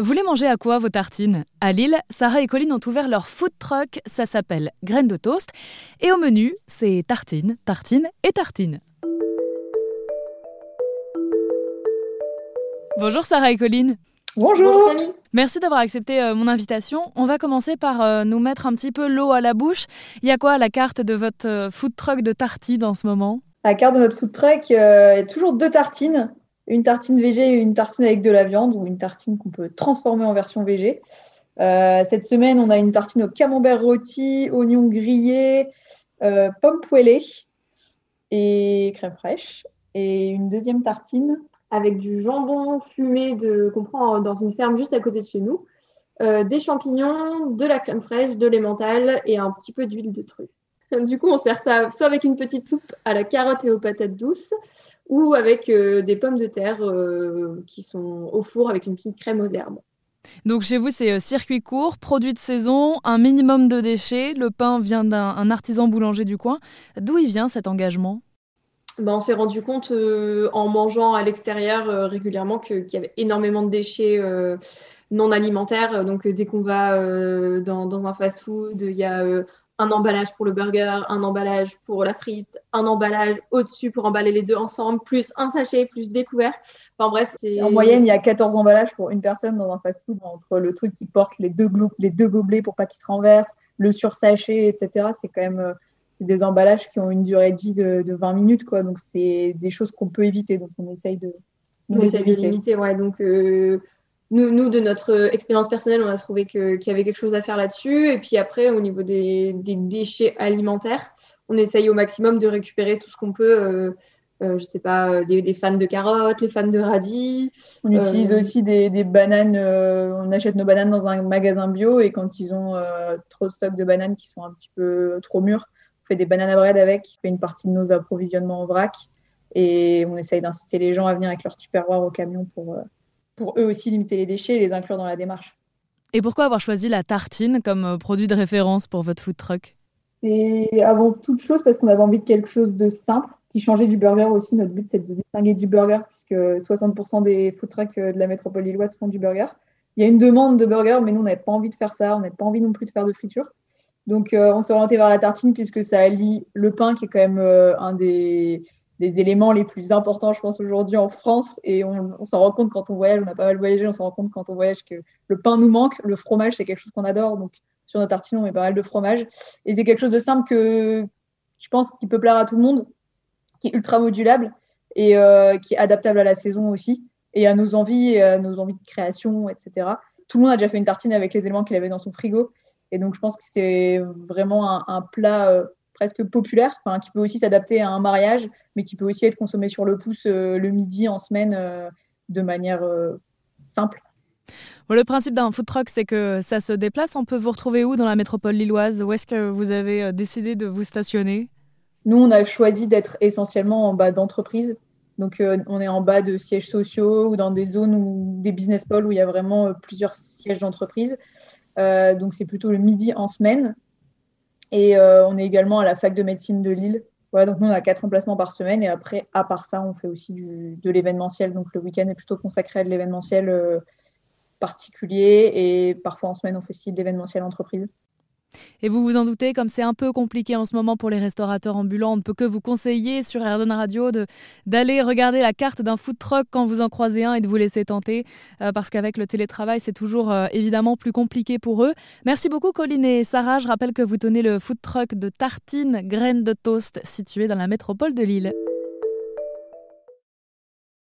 Vous les mangez à quoi vos tartines? À Lille, Sarah et Colline ont ouvert leur food truck, ça s'appelle Graines de toast. Et au menu, c'est tartines, tartines et tartines. Bonjour Sarah et Colline. Bonjour. Merci d'avoir accepté euh, mon invitation. On va commencer par euh, nous mettre un petit peu l'eau à la bouche. Il y a quoi à la carte de votre euh, food truck de tartines en ce moment? La carte de notre food truck, a toujours deux tartines une tartine VG et une tartine avec de la viande ou une tartine qu'on peut transformer en version VG. Euh, cette semaine, on a une tartine au camembert rôti, oignons grillés, euh, pommes poêlées et crème fraîche. Et une deuxième tartine avec du jambon fumé qu'on prend dans une ferme juste à côté de chez nous, euh, des champignons, de la crème fraîche, de l'emmental et un petit peu d'huile de truffe. Du coup, on sert ça soit avec une petite soupe à la carotte et aux patates douces, ou avec euh, des pommes de terre euh, qui sont au four avec une petite crème aux herbes. Donc chez vous, c'est euh, circuit court, produit de saison, un minimum de déchets. Le pain vient d'un artisan boulanger du coin. D'où il vient cet engagement? Ben, on s'est rendu compte en mangeant à l'extérieur régulièrement qu'il y avait énormément de déchets non alimentaires. Donc dès qu'on va dans, dans, un fast-food, il y a un emballage pour le burger, un emballage pour la frite, un emballage au-dessus pour emballer les deux ensemble, plus un sachet, plus découvert. Enfin bref, c'est... En moyenne, il y a 14 emballages pour une personne dans un fast-food, entre le truc qui porte les deux, les deux gobelets pour pas qu'ils se renversent, le sursachet, etc. C'est quand même euh, c'est des emballages qui ont une durée de vie de, 20 minutes, quoi. Donc c'est des choses qu'on peut éviter. Donc on essaye de... On essaye de limiter, ouais. Donc... Euh, nous, de notre expérience personnelle, on a trouvé qu'il y avait quelque chose à faire là-dessus. Et puis après, au niveau des, déchets alimentaires, on essaye au maximum de récupérer tout ce qu'on peut. Euh, euh, je sais pas, les, fans de carottes, les fans de radis. On utilise euh, aussi des, bananes. on achète nos bananes dans un magasin bio et quand ils ont trop de stock de bananes qui sont un petit peu trop mûres, on fait des bananes à bread avec, on fait une partie de nos approvisionnements en vrac et on essaye d'inciter les gens à venir avec leur tupperware au camion pour pour eux aussi limiter les déchets et les inclure dans la démarche. Et pourquoi avoir choisi la tartine comme euh, produit de référence pour votre food truck? C'est avant toute chose parce qu'on avait envie de quelque chose de simple qui changeait du burger aussi. Notre but, c'est de distinguer du burger puisque 60% des food trucks euh, de la métropole lilloise font du burger. Il y a une demande de burger, mais nous, on n'avait pas envie de faire ça. On n'avait pas envie non plus de faire de friture. Donc, euh, on s'est orienté vers la tartine puisque ça allie le pain, qui est quand même un des, des éléments les plus importants, je pense, aujourd'hui en France. Et on, s'en rend compte quand on voyage, on a pas mal voyagé, on s'en rend compte quand on voyage que le pain nous manque, le fromage, c'est quelque chose qu'on adore. Donc, sur notre tartine, on met pas mal de fromage. Et c'est quelque chose de simple que je pense qui peut plaire à tout le monde, qui est ultra modulable et euh, qui est adaptable à la saison aussi, et à nos envies, et à nos envies de création, etc. Tout le monde a déjà fait une tartine avec les éléments qu'il avait dans son frigo. Et donc, je pense que c'est vraiment un, plat euh, presque populaire, qui peut aussi s'adapter à un mariage, mais qui peut aussi être consommé sur le pouce euh, le midi en semaine euh, de manière euh, simple. le principe d'un food truck, c'est que ça se déplace. On peut vous retrouver où dans la métropole lilloise? Où est-ce que vous avez décidé de vous stationner? Nous, on a choisi d'être essentiellement en bas d'entreprise. Donc, on est en bas de sièges sociaux ou dans des zones ou des business halls où il y a vraiment plusieurs sièges d'entreprise. donc, c'est plutôt le midi en semaine. Et euh, on est également à la fac de médecine de Lille. donc nous, on a quatre emplacements par semaine. Et après, à part ça, on fait aussi de l'événementiel. Donc le week-end est plutôt consacré à de l'événementiel euh, particulier. Et parfois en semaine, on fait aussi de l'événementiel entreprise. Et vous vous en doutez, comme c'est un peu compliqué en ce moment pour les restaurateurs ambulants, on ne peut que vous conseiller sur Ardon Radio d'aller regarder la carte d'un food truck quand vous en croisez un et de vous laisser tenter, euh, parce qu'avec le télétravail, c'est toujours euh, évidemment plus compliqué pour eux. Merci beaucoup Colline et Sarah. Je rappelle que vous tenez le food truck de tartines graines de toast situé dans la métropole de Lille.